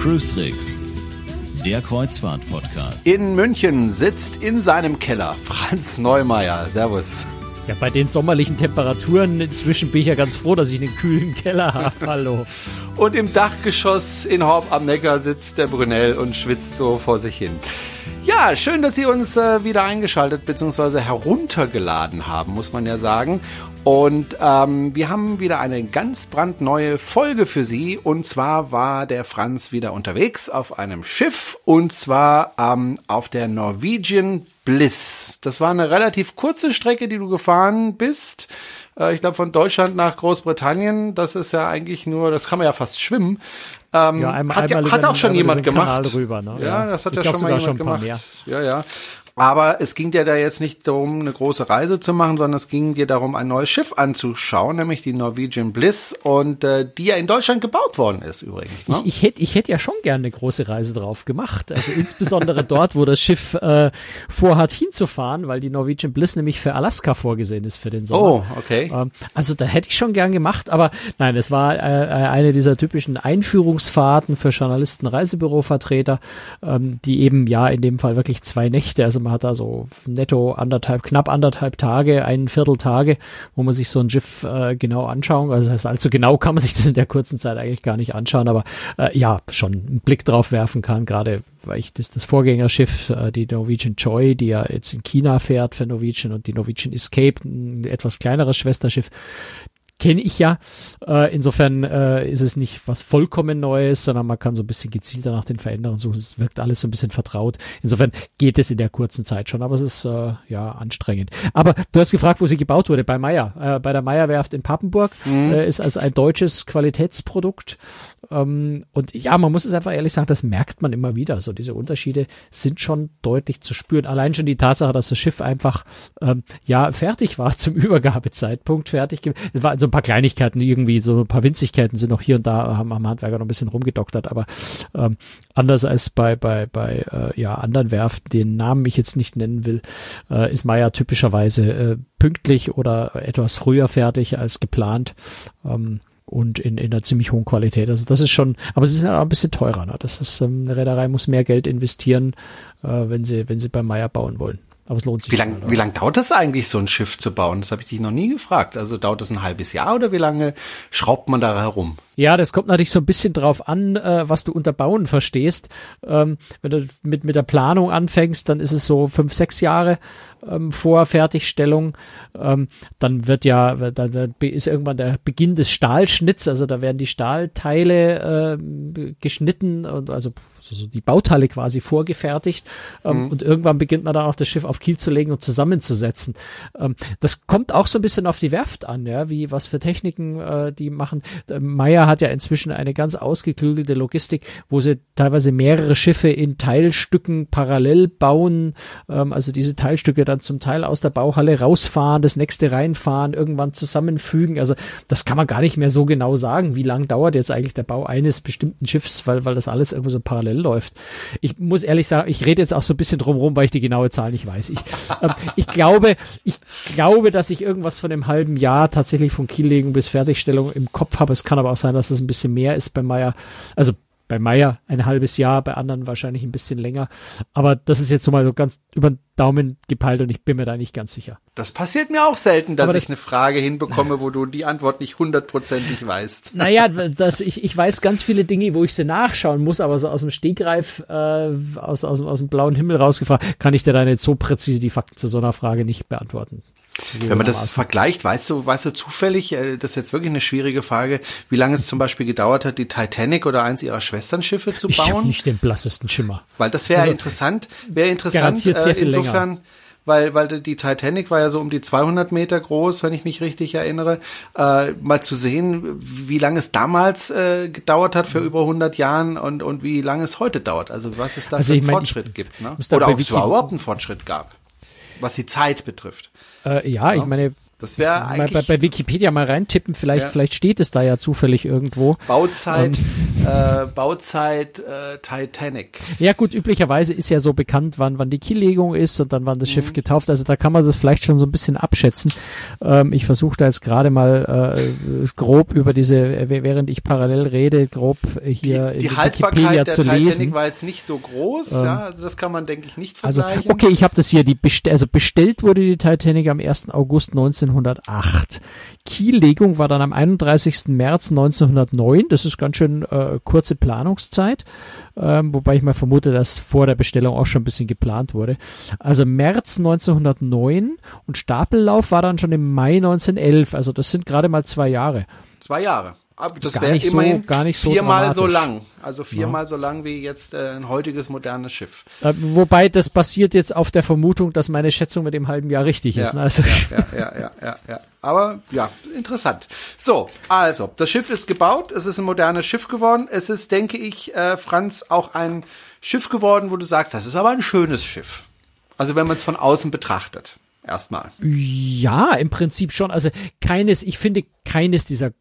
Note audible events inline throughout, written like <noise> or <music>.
Cruise Tricks, der Kreuzfahrt-Podcast. In München sitzt in seinem Keller Franz Neumeier. Servus. Ja, bei den sommerlichen Temperaturen inzwischen bin ich ja ganz froh, dass ich einen kühlen Keller habe. <laughs> Hallo. Und im Dachgeschoss in Horb am Neckar sitzt der Brunel und schwitzt so vor sich hin. Ja, schön, dass Sie uns äh, wieder eingeschaltet bzw. heruntergeladen haben, muss man ja sagen. Und ähm, wir haben wieder eine ganz brandneue Folge für Sie. Und zwar war der Franz wieder unterwegs auf einem Schiff und zwar ähm, auf der Norwegian Bliss. Das war eine relativ kurze Strecke, die du gefahren bist. Äh, ich glaube von Deutschland nach Großbritannien. Das ist ja eigentlich nur, das kann man ja fast schwimmen. Ähm, Ja, einmal, hat, einmal hat auch schon jemand gemacht. Rüber, ne? Ja, das hat Ich ja schon mal jemand schon gemacht. Ja, ja. Aber es ging dir da jetzt nicht darum, eine große Reise zu machen, sondern es ging dir darum, ein neues Schiff anzuschauen, nämlich die Norwegian Bliss und äh, die ja in Deutschland gebaut worden ist übrigens. Ne? Ich, ich hätte ich hätt ja schon gerne eine große Reise drauf gemacht. Also insbesondere dort, wo das Schiff äh, vorhat hinzufahren, weil die Norwegian Bliss nämlich für Alaska vorgesehen ist für den Sommer. oh, okay. Ähm, Also da hätte ich schon gern gemacht, aber nein, es war äh, äh, eine dieser typischen Einführungsfahrten für Journalisten, Reisebürovertreter, ähm, die eben ja in dem Fall wirklich zwei Nächte, also man hat da so netto anderthalb, knapp anderthalb Tage, ein Viertel Tage, wo man sich so ein Schiff äh, genau anschauen, also das heißt, allzu genau kann man sich das in der kurzen Zeit eigentlich gar nicht anschauen, aber äh, ja, schon einen Blick drauf werfen kann, gerade weil ich das, das Vorgängerschiff, äh, die Norwegian Joy, die ja jetzt in China fährt für Norwegian und die Norwegian Escape, ein etwas kleineres Schwesterschiff, kenne ich ja. Äh, insofern äh, ist es nicht was vollkommen Neues, sondern man kann so ein bisschen gezielter nach den Veränderungen suchen. Es wirkt alles so ein bisschen vertraut. Insofern geht es in der kurzen Zeit schon, aber es ist äh, ja anstrengend. Aber du hast gefragt, wo sie gebaut wurde. Bei Meyer, äh, bei der Meyer-Werft in Papenburg. Äh, ist also ein deutsches Qualitätsprodukt. Ähm, und ja, man muss es einfach ehrlich sagen, das merkt man immer wieder. So diese Unterschiede sind schon deutlich zu spüren. Allein schon die Tatsache, dass das Schiff einfach ähm, ja fertig war zum <laughs> Übergabezeitpunkt, fertig. waren so ein paar Kleinigkeiten, irgendwie so ein paar Winzigkeiten sind noch hier und da, haben am Handwerker noch ein bisschen rumgedoktert, aber ähm, anders als bei bei bei äh, ja anderen Werften, den Namen ich jetzt nicht nennen will, äh, ist Meyer typischerweise äh, pünktlich oder etwas früher fertig als geplant. Ähm, und in, in einer ziemlich hohen Qualität. Also das ist schon, aber es ist ja auch ein bisschen teurer. Ne? Das ist, ähm, eine Reederei muss mehr Geld investieren, äh, wenn sie, wenn sie bei Meyer bauen wollen. Aber es lohnt sich. Wie schon, lang, wie lang dauert es eigentlich, so ein Schiff zu bauen? Das habe ich dich noch nie gefragt. Also dauert es ein halbes Jahr oder wie lange schraubt man da herum? Ja, das kommt natürlich so ein bisschen drauf an, äh, was du unter Bauen verstehst. Ähm, wenn du mit, mit der Planung anfängst, dann ist es so fünf, sechs Jahre ähm, vor Fertigstellung. Ähm, dann wird ja, dann ist irgendwann der Beginn des Stahlschnitts, also da werden die Stahlteile ähm, geschnitten und also so die Bauteile quasi vorgefertigt ähm, und irgendwann beginnt man dann auch das Schiff auf Kiel zu legen und zusammenzusetzen. Ähm, das kommt auch so ein bisschen auf die Werft an, ja, wie was für Techniken äh, die machen. Äh, Meyer hat ja inzwischen eine ganz ausgeklügelte Logistik, wo sie teilweise mehrere Schiffe in Teilstücken parallel bauen, ähm, also diese Teilstücke dann zum Teil aus der Bauhalle rausfahren, das nächste reinfahren, irgendwann zusammenfügen. Also das kann man gar nicht mehr so genau sagen, wie lang dauert jetzt eigentlich der Bau eines bestimmten Schiffs, weil, weil das alles irgendwie so parallel läuft. Ich muss ehrlich sagen, ich rede jetzt auch so ein bisschen drumherum, weil ich die genaue Zahl nicht weiß. Ich, ähm, ich glaube, ich glaube, dass ich irgendwas von einem halben Jahr tatsächlich von Kiellegung bis Fertigstellung im Kopf habe. Es kann aber auch sein, dass das ein bisschen mehr ist bei Meier. Also bei Meier ein halbes Jahr, bei anderen wahrscheinlich ein bisschen länger. Aber das ist jetzt so mal so ganz über den Daumen gepeilt und ich bin mir da nicht ganz sicher. Das passiert mir auch selten, dass Aber ich das- eine Frage hinbekomme, wo du die Antwort nicht hundertprozentig weißt. <laughs> Naja, das, ich, ich weiß ganz viele Dinge, wo ich sie nachschauen muss, aber so aus dem Stegreif, äh, aus, aus, dem- aus dem blauen Himmel rausgefragt, kann ich dir da nicht so präzise die Fakten zu so einer Frage nicht beantworten. Wenn man das vergleicht, weißt du, weißt du zufällig, äh, das ist jetzt wirklich eine schwierige Frage, wie lange es zum Beispiel gedauert hat, die Titanic oder eins ihrer Schwesternschiffe zu Ich habe bauen? nicht den blassesten Schimmer. Weil das wäre Also, interessant, wäre interessant, äh, insofern, weil, weil die Titanic war ja so um die 200 Meter groß, wenn ich mich richtig erinnere, äh, mal zu sehen, wie lange es damals äh, gedauert hat für Mhm. über 100 Jahren und, und wie lange es heute dauert. Also was es da Also für ich einen mein, Fortschritt ich gibt. Ne? Oder ob es überhaupt einen Fortschritt gab, was die Zeit betrifft. Äh, ja, ich meine, Das wäre mal eigentlich bei, bei Wikipedia mal reintippen, vielleicht, Ja. vielleicht steht es da ja zufällig irgendwo. Bauzeit. <laughs> äh, Bauzeit äh, Titanic. Ja gut, üblicherweise ist ja so bekannt, wann, wann die Kiellegung ist und dann wann das Schiff getauft. Also da kann man das vielleicht schon so ein bisschen abschätzen. Ähm, ich versuche da jetzt gerade mal äh, grob über diese, während ich parallel rede, grob hier Die, die in Haltbarkeit Wikipedia der zu Titanic lesen. war jetzt nicht so groß, Ähm, ja, also das kann man, denke ich, nicht Also, vergleichen. okay, ich habe das hier, die best also bestellt wurde die Titanic am 1. August 1908. Kiellegung war dann am 31. März 1909. Das ist ganz schön äh, kurze Planungszeit, ähm, wobei ich mal vermute, dass vor der Bestellung auch schon ein bisschen geplant wurde. Also März 1909 und Stapellauf war dann schon im Mai 1911. Also das sind gerade mal zwei Jahre. Zwei Jahre. Aber das wäre so- immerhin gar nicht so viermal so lang. Also viermal so lang wie jetzt äh, ein heutiges modernes Schiff. Äh, wobei das basiert jetzt auf der Vermutung, dass meine Schätzung mit dem halben Jahr richtig ist. Ne? Also, <laughs> ja, ja, ja, ja, ja. Aber ja, interessant. So, also, das Schiff ist gebaut, es ist ein modernes Schiff geworden. Es ist, denke ich, äh, Franz, auch ein Schiff geworden, wo du sagst, das ist aber ein schönes Schiff. Also wenn man es von außen betrachtet. Erstmal. Ja, im Prinzip schon. Also keines, ich finde keines dieser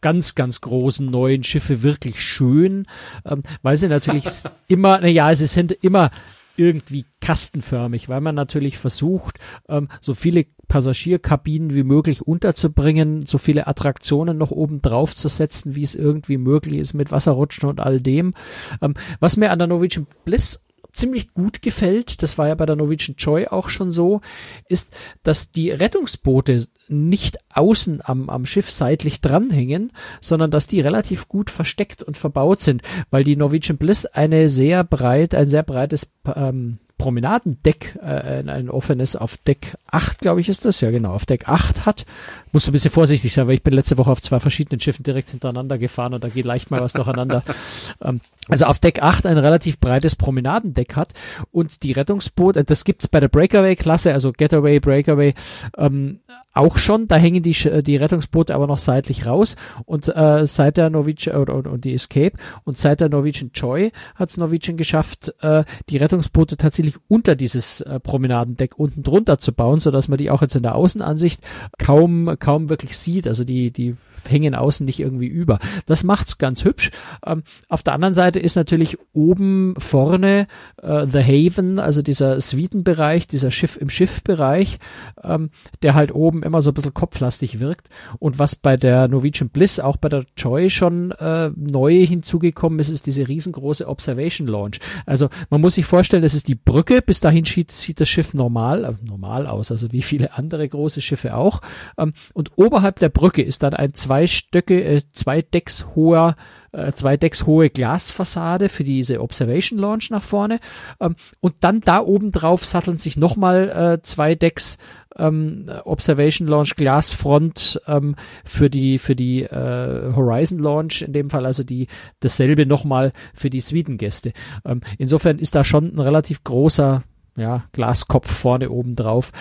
ganz, ganz großen neuen Schiffe wirklich schön, ähm, weil sie natürlich <laughs> immer, naja, sie sind immer irgendwie kastenförmig, weil man natürlich versucht, ähm, so viele Passagierkabinen wie möglich unterzubringen, so viele Attraktionen noch oben drauf zu setzen, wie es irgendwie möglich ist mit Wasserrutschen und all dem. Ähm, was mir an der Norwegian Bliss ziemlich gut gefällt, das war ja bei der Norwegian Joy auch schon so, ist, dass die Rettungsboote nicht außen am, am Schiff seitlich dranhängen, sondern dass die relativ gut versteckt und verbaut sind, weil die Norwegian Bliss eine sehr breit, ein sehr breites ähm, Promenadendeck, äh, ein, offenes auf Deck 8, glaube ich, ist das, ja genau, auf Deck 8 hat. Muss ein bisschen vorsichtig sein, weil ich bin letzte Woche auf zwei verschiedenen Schiffen direkt hintereinander gefahren und da geht leicht mal was durcheinander. <laughs> ähm, also auf Deck 8 ein relativ breites Promenadendeck hat und die Rettungsboote, das gibt's bei der Breakaway-Klasse, also Getaway, Breakaway, ähm, auch schon. Da hängen die, Sch- die Rettungsboote aber noch seitlich raus und äh, seit der Norwegian oder, oder, und die Escape und seit der Norwegian Joy hat's Norwegian geschafft, äh, die Rettungsboote tatsächlich unter dieses äh, Promenadendeck unten drunter zu bauen, so dass man die auch jetzt in der Außenansicht kaum kaum wirklich sieht. Also die die hängen außen nicht irgendwie über. Das macht's ganz hübsch. Ähm, auf der anderen Seite ist natürlich oben vorne äh, The Haven, also dieser Suitenbereich, dieser Schiff im Schiffbereich, ähm, der halt oben immer so ein bisschen kopflastig wirkt. Und was bei der Norwegian Bliss, auch bei der Joy schon äh, neu hinzugekommen ist, ist diese riesengroße Observation Launch. Also man muss sich vorstellen, das ist die Brücke. Bis dahin sieht, sieht das Schiff normal, äh, normal aus, also wie viele andere große Schiffe auch. Ähm, und oberhalb der Brücke ist dann ein zwei Stöcke, äh, zwei Decks hoher äh, zwei Decks hohe Glasfassade für diese Observation Launch nach vorne. Ähm, und dann da oben drauf satteln sich nochmal äh, zwei Decks ähm, Observation Launch Glasfront ähm, für die für die äh, Horizon Launch in dem Fall also die dasselbe nochmal für die Sweden-Gäste. Ähm, insofern ist da schon ein relativ großer ja, Glaskopf vorne oben drauf.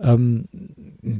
Ähm,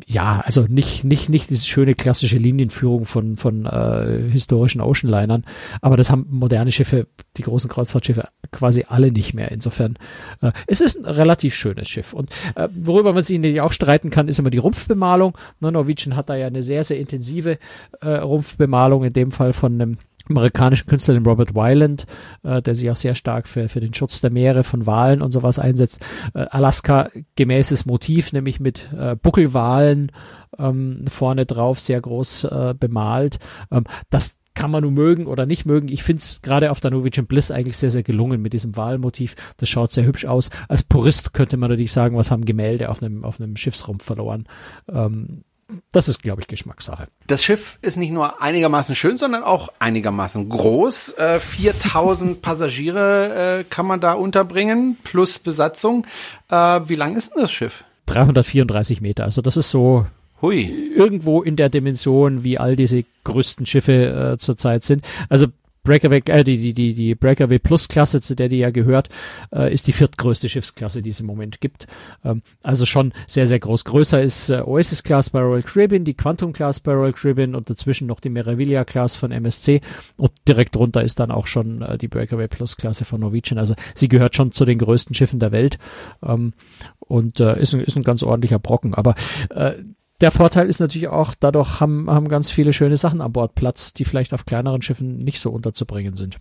ja, also nicht, nicht, nicht diese schöne klassische Linienführung von, von äh, historischen Oceanlinern, aber das haben moderne Schiffe, die großen Kreuzfahrtschiffe, quasi alle nicht mehr. Insofern, äh, es ist ein relativ schönes Schiff. Und äh, worüber man sich natürlich auch streiten kann, ist immer die Rumpfbemalung. Ne, Norwegian hat da ja eine sehr, sehr intensive äh, Rumpfbemalung, in dem Fall von einem amerikanischen Künstler, den Robert Weiland, äh, der sich auch sehr stark für, für den Schutz der Meere von Walen und sowas einsetzt. Äh, Alaska gemäßes Motiv, nämlich mit äh, Buckelwalen ähm, vorne drauf, sehr groß äh, bemalt. Ähm, das kann man nun mögen oder nicht mögen. Ich finde es gerade auf der Norwegian Bliss eigentlich sehr, sehr gelungen mit diesem Wahlmotiv. Das schaut sehr hübsch aus. Als Purist könnte man natürlich sagen, was haben Gemälde auf einem, auf einem Schiffsrumpf verloren. Ähm, das ist, glaube ich, Geschmackssache. Das Schiff ist nicht nur einigermaßen schön, sondern auch einigermaßen groß. Äh, 4000 <laughs> Passagiere äh, kann man da unterbringen, plus Besatzung. Äh, wie lang ist denn das Schiff? 334 Meter. Also das ist so Hui. irgendwo in der Dimension, wie all diese größten Schiffe äh, zurzeit sind. Also Breakaway, äh, die, die, die, die Breakaway Plus Klasse, zu der die ja gehört, äh, ist die viertgrößte Schiffsklasse, die es im Moment gibt. Ähm, also schon sehr, sehr groß. Größer ist äh, Oasis Class bei Royal Caribbean, die Quantum Class bei Royal Caribbean und dazwischen noch die Meraviglia Class von MSC und direkt drunter ist dann auch schon äh, die Breakaway Plus Klasse von Norwegian. Also sie gehört schon zu den größten Schiffen der Welt ähm, und äh, ist, ein, ist ein ganz ordentlicher Brocken. Aber äh, der Vorteil ist natürlich auch, dadurch haben, haben ganz viele schöne Sachen an Bord Platz, die vielleicht auf kleineren Schiffen nicht so unterzubringen sind.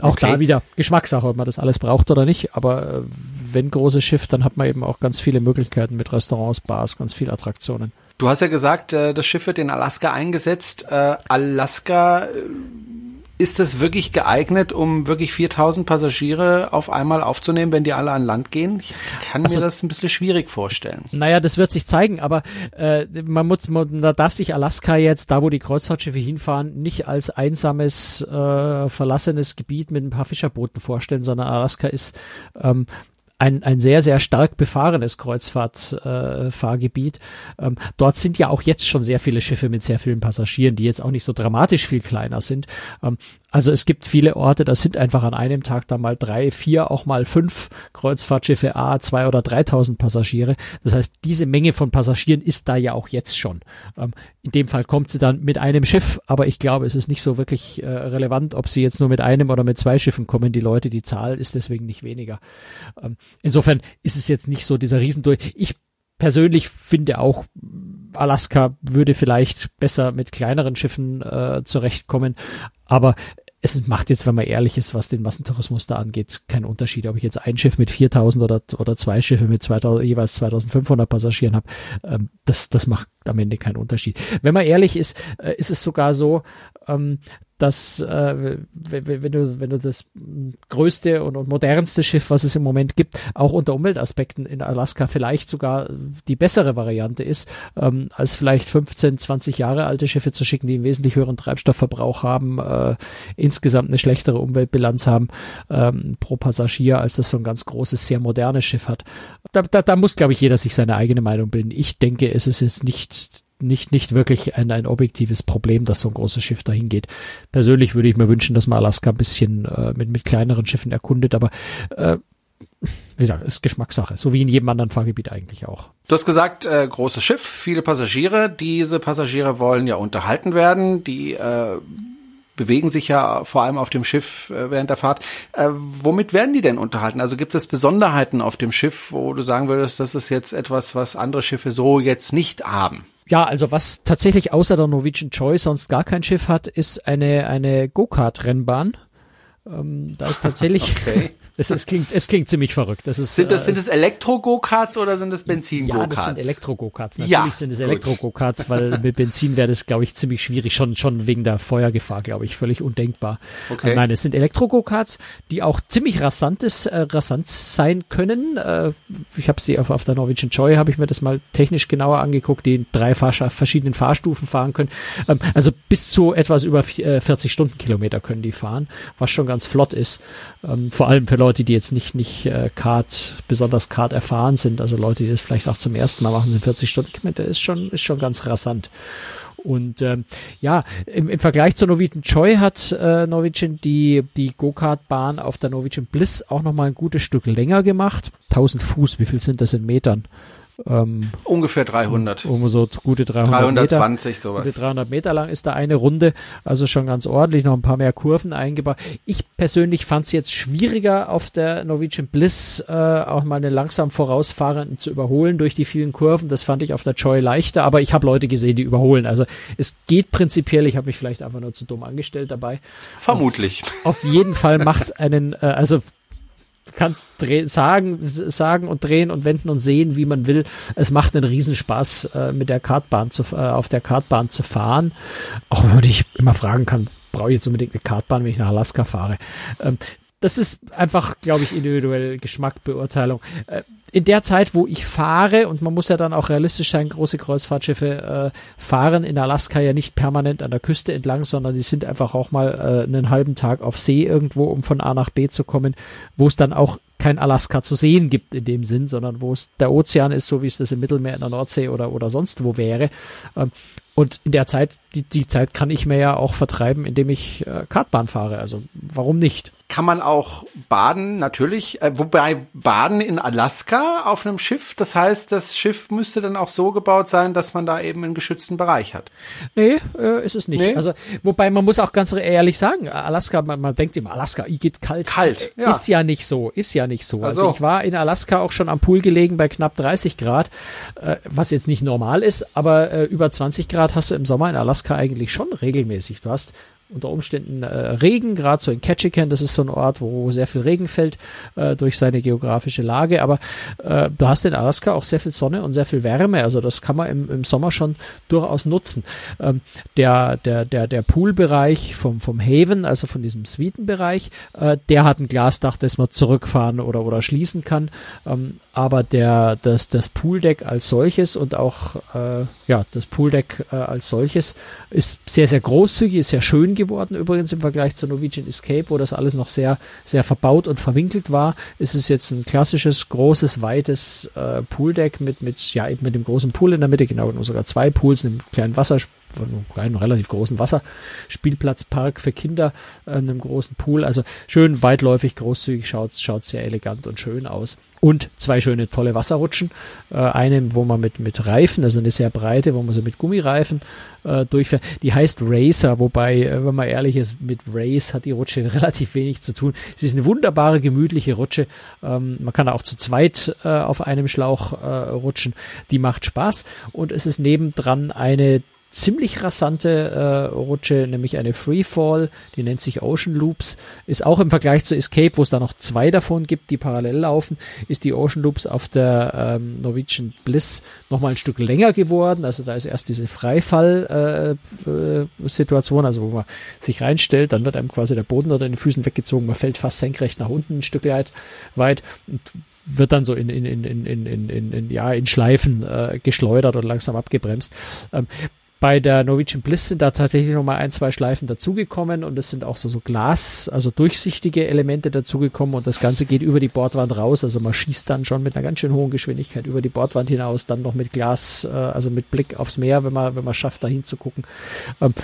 Auch Okay. da wieder Geschmackssache, ob man das alles braucht oder nicht. Aber äh, wenn großes Schiff, dann hat man eben auch ganz viele Möglichkeiten mit Restaurants, Bars, ganz viele Attraktionen. Du hast ja gesagt, äh, das Schiff wird in Alaska eingesetzt. Äh, Alaska, ist das wirklich geeignet, um wirklich 4000 Passagiere auf einmal aufzunehmen, wenn die alle an Land gehen? Ich kann Also- mir das ein bisschen schwierig vorstellen. Naja, das wird sich zeigen, aber äh, man muss, man, da darf sich Alaska jetzt, da wo die Kreuzfahrtschiffe hinfahren, nicht als einsames, äh, verlassenes Gebiet mit ein paar Fischerbooten vorstellen, sondern Alaska ist ähm, ein, ein sehr, sehr stark befahrenes Kreuzfahrtfahrgebiet. Äh, ähm, dort sind ja auch jetzt schon sehr viele Schiffe mit sehr vielen Passagieren, die jetzt auch nicht so dramatisch viel kleiner sind. Ähm, also es gibt viele Orte, da sind einfach an einem Tag da mal drei, vier, auch mal fünf Kreuzfahrtschiffe, A, zwei oder 3000 Passagiere. Das heißt, diese Menge von Passagieren ist da ja auch jetzt schon. Ähm, in dem Fall kommt sie dann mit einem Schiff, aber ich glaube, es ist nicht so wirklich äh, relevant, ob sie jetzt nur mit einem oder mit zwei Schiffen kommen. Die Leute, die Zahl ist deswegen nicht weniger. Ähm, insofern ist es jetzt nicht so dieser Riesendurch. Ich persönlich finde auch, Alaska würde vielleicht besser mit kleineren Schiffen äh, zurechtkommen, aber es macht jetzt, wenn man ehrlich ist, was den Massentourismus da angeht, keinen Unterschied, ob ich jetzt ein Schiff mit 4000 oder, oder zwei Schiffe mit 2000, jeweils 2500 Passagieren habe. Ähm, das, das macht am Ende keinen Unterschied. Wenn man ehrlich ist, äh, ist es sogar so, ähm, dass äh, wenn, du wenn du das größte und, und modernste Schiff, was es im Moment gibt, auch unter Umweltaspekten in Alaska vielleicht sogar die bessere Variante ist, ähm, als vielleicht 15, 20 Jahre alte Schiffe zu schicken, die einen wesentlich höheren Treibstoffverbrauch haben, äh, insgesamt eine schlechtere Umweltbilanz haben ähm, pro Passagier, als das so ein ganz großes, sehr modernes Schiff hat. Da, da, da muss, glaube ich, jeder sich seine eigene Meinung bilden. Ich denke, es ist jetzt nicht nicht, nicht wirklich ein, ein objektives Problem, dass so ein großes Schiff dahin geht. Persönlich würde ich mir wünschen, dass man Alaska ein bisschen äh, mit, mit kleineren Schiffen erkundet, aber äh, wie gesagt, ist Geschmackssache, so wie in jedem anderen Fahrgebiet eigentlich auch. Du hast gesagt, äh, großes Schiff, viele Passagiere. Diese Passagiere wollen ja unterhalten werden. Die äh, bewegen sich ja vor allem auf dem Schiff äh, während der Fahrt. Äh, womit werden die denn unterhalten? Also gibt es Besonderheiten auf dem Schiff, wo du sagen würdest, das ist jetzt etwas, was andere Schiffe so jetzt nicht haben? Ja, also was tatsächlich außer der Norwegian Joy sonst gar kein Schiff hat, ist eine, eine Go-Kart-Rennbahn. Ähm, da ist tatsächlich, <laughs> Okay. Es, es, klingt, es klingt ziemlich verrückt. Das ist, Sind das, äh, sind das Elektro-Go-Karts oder sind das Ja, das Benzin-Go-Karts? sind Elektro-Go-Karts. Natürlich Ja, sind es. Elektro-Go-Karts, weil <laughs> mit Benzin wäre das, glaube ich, ziemlich schwierig, schon, schon wegen der Feuergefahr, glaube ich, völlig undenkbar. Okay. Nein, es sind Elektro-Go-Karts, die auch ziemlich rasantes, äh, rasant sein können. Äh, ich habe sie auf, auf der Norwegian Joy, habe ich mir das mal technisch genauer angeguckt, die in drei Fahr verschiedenen Fahrstufen fahren können. Ähm, also bis zu etwas über vi- äh, 40 Stundenkilometer können die fahren, was schon ganz flott ist. Ähm, vor allem für Leute, die jetzt nicht, nicht äh, Kart, besonders Kart erfahren sind, also Leute, die das vielleicht auch zum ersten Mal machen, sind 40 Stundenkilometer, ist schon, ist schon ganz rasant. Und ähm, ja, im, im Vergleich zur Norwegian Joy hat äh, Norwegian die, die Go-Kart-Bahn auf der Norwegian Bliss auch nochmal ein gutes Stück länger gemacht. 1000 Fuß, wie viel sind das in Metern? Ähm, Ungefähr 300. um so gute 300 Meter. 320 Gute sowas. 300 Meter lang ist da eine Runde, also schon ganz ordentlich, noch ein paar mehr Kurven eingebaut. Ich persönlich fand es jetzt schwieriger auf der Norwegian Bliss äh, auch mal einen langsam vorausfahrenden zu überholen durch die vielen Kurven. Das fand ich auf der Joy leichter, aber ich habe Leute gesehen, die überholen. Also es geht prinzipiell, ich habe mich vielleicht einfach nur zu dumm angestellt dabei. Vermutlich. Auf jeden Fall macht's einen, äh, also du kannst sagen, sagen und drehen und wenden und sehen, wie man will. Es macht einen Riesenspaß, äh, mit der Kartbahn zu, äh, auf der Kartbahn zu fahren. Auch wenn man dich immer fragen kann, brauche ich jetzt unbedingt eine Kartbahn, wenn ich nach Alaska fahre. Ähm, das ist einfach, glaube ich, individuell Geschmackbeurteilung. Äh, in der Zeit, wo ich fahre, und man muss ja dann auch realistisch sein, große Kreuzfahrtschiffe äh, fahren in Alaska ja nicht permanent an der Küste entlang, sondern die sind einfach auch mal äh, einen halben Tag auf See irgendwo, um von A nach B zu kommen, wo es dann auch kein Alaska zu sehen gibt in dem Sinn, sondern wo es der Ozean ist, so wie es das im Mittelmeer in der Nordsee oder, oder sonst wo wäre. Ähm, und in der Zeit, die, die Zeit kann ich mir ja auch vertreiben, indem ich äh, Kartbahn fahre. Also warum nicht? Kann man auch baden, natürlich. Äh, wobei baden in Alaska auf einem Schiff, das heißt, das Schiff müsste dann auch so gebaut sein, dass man da eben einen geschützten Bereich hat. Nee, äh, ist es nicht. Nee? Also, wobei man muss auch ganz ehrlich sagen, Alaska, man, man denkt immer, Alaska, ich geht kalt. Kalt, Äh, ja. Ist ja nicht so, ist ja nicht so. Also Also. ich war in Alaska auch schon am Pool gelegen bei knapp 30 Grad, äh, was jetzt nicht normal ist, aber äh, über 20 Grad hast du im Sommer in Alaska eigentlich schon regelmäßig. Du hast unter Umständen äh, Regen, gerade so in Ketchikan, das ist so ein Ort, wo sehr viel Regen fällt äh, durch seine geografische Lage, aber äh, du hast in Alaska auch sehr viel Sonne und sehr viel Wärme, also das kann man im, im Sommer schon durchaus nutzen. Ähm, der der der der Poolbereich vom vom Haven, also von diesem Suitenbereich, äh, der hat ein Glasdach, das man zurückfahren oder oder schließen kann, ähm, aber der das das Pooldeck als solches und auch äh, ja das Pooldeck äh, als solches ist sehr sehr großzügig, ist sehr schön geworden übrigens im Vergleich zur Norwegian Escape, wo das alles noch sehr, sehr verbaut und verwinkelt war. Ist es jetzt ein klassisches, großes, weites äh, Pooldeck mit, mit, ja, eben mit dem großen Pool in der Mitte, genau, sogar zwei Pools, einem kleinen Wasser, einem relativ großen Wasserspielplatzpark für Kinder, äh, einem großen Pool. Also schön weitläufig, großzügig, schaut, schaut sehr elegant und schön aus und zwei schöne tolle Wasserrutschen. Äh, eine, wo man mit, mit Reifen, also eine sehr breite, wo man so mit Gummireifen äh, durchfährt. Die heißt Racer, wobei, äh, wenn man ehrlich ist, mit Race hat die Rutsche <laughs> relativ wenig zu tun. Sie ist eine wunderbare, gemütliche Rutsche. Ähm, man kann auch zu zweit äh, auf einem Schlauch äh, rutschen. Die macht Spaß und es ist nebendran eine ziemlich rasante äh, Rutsche, nämlich eine Freefall, die nennt sich Ocean Loops, ist auch im Vergleich zu Escape, wo es da noch zwei davon gibt, die parallel laufen, ist die Ocean Loops auf der ähm, Norwegian Bliss nochmal ein Stück länger geworden. Also da ist erst diese Freifall-Situation, äh, äh, also wo man sich reinstellt, dann wird einem quasi der Boden unter den Füßen weggezogen, man fällt fast senkrecht nach unten ein Stück weit, weit und wird dann so in, in, in, in, in, in, in, ja, in Schleifen äh, geschleudert und langsam abgebremst. Ähm, bei der Norwegian Bliss sind da tatsächlich nochmal ein, zwei Schleifen dazugekommen und es sind auch so, so Glas, also durchsichtige Elemente dazugekommen und das Ganze geht über die Bordwand raus. Also man schießt dann schon mit einer ganz schön hohen Geschwindigkeit über die Bordwand hinaus, dann noch mit Glas, äh, also mit Blick aufs Meer, wenn man, wenn man schafft, da hinzugucken. Ähm,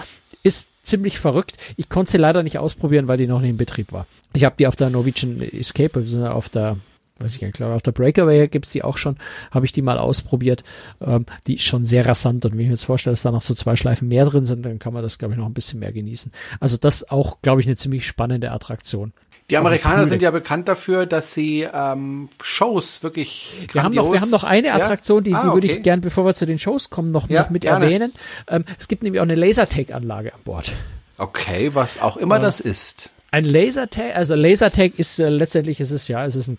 ist ziemlich verrückt. Ich konnte sie leider nicht ausprobieren, weil die noch nicht in Betrieb war. Ich habe die auf der Norwegian Escape, also auf der weiß ich gar nicht, glaube auf der Breakaway gibt's die auch schon, habe ich die mal ausprobiert. Ähm, die ist schon sehr rasant und wenn ich mir jetzt vorstelle, dass da noch so zwei Schleifen mehr drin sind, dann kann man das, glaube ich, noch ein bisschen mehr genießen. Also das auch, glaube ich, eine ziemlich spannende Attraktion. Die Amerikaner sind ja bekannt dafür, dass sie ähm, Shows wirklich wir haben noch Wir haben noch eine Attraktion, die, ja? ah, die würde ich gern, bevor wir zu den Shows kommen, noch, ja, noch mit gerne. erwähnen. Ähm, es gibt nämlich auch eine Lasertag-Anlage an Bord. Okay, was auch immer ja. das ist. Ein Lasertag, also Lasertag ist äh, letztendlich ist es ja, es ist ein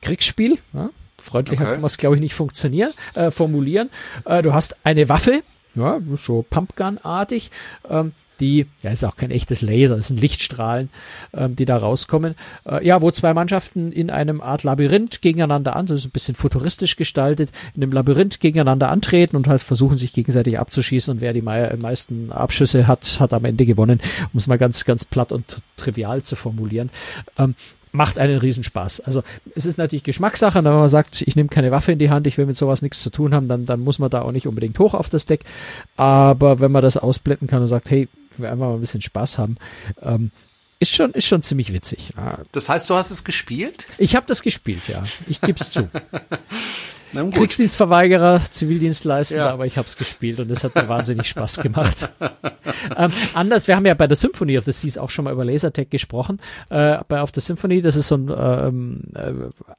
Kriegsspiel. Ja? Freundlicher okay. kann man es, glaube ich, nicht funktionieren, äh, formulieren. Äh, du hast eine Waffe, ja, so Pumpgun-artig. Ähm, die, ja, ist auch kein echtes Laser, es sind Lichtstrahlen, ähm, die da rauskommen. Äh, ja, wo zwei Mannschaften in einem Art Labyrinth gegeneinander an, das ist ein bisschen futuristisch gestaltet, in einem Labyrinth gegeneinander antreten und halt versuchen, sich gegenseitig abzuschießen und wer die me meisten Abschüsse hat, hat am Ende gewonnen, um es mal ganz, ganz platt und trivial zu formulieren. Ähm, macht einen Riesenspaß. Also es ist natürlich Geschmackssache, wenn man sagt, ich nehme keine Waffe in die Hand, ich will mit sowas nichts zu tun haben, dann, dann muss man da auch nicht unbedingt hoch auf das Deck. Aber wenn man das ausblenden kann und sagt, hey, ich will einfach mal ein bisschen Spaß haben, ähm, ist schon, ist schon ziemlich witzig. Das heißt, du hast es gespielt? Ich habe das gespielt, ja. Ich gebe es zu. <laughs> Kriegsdienstverweigerer, Zivildienstleistender, ja. aber ich habe es gespielt und es hat mir wahnsinnig Spaß gemacht. <laughs> ähm, anders, wir haben ja bei der Symphony of the Seas auch schon mal über Lasertech gesprochen. Äh, bei auf der Symphony, das ist so ein ähm, äh,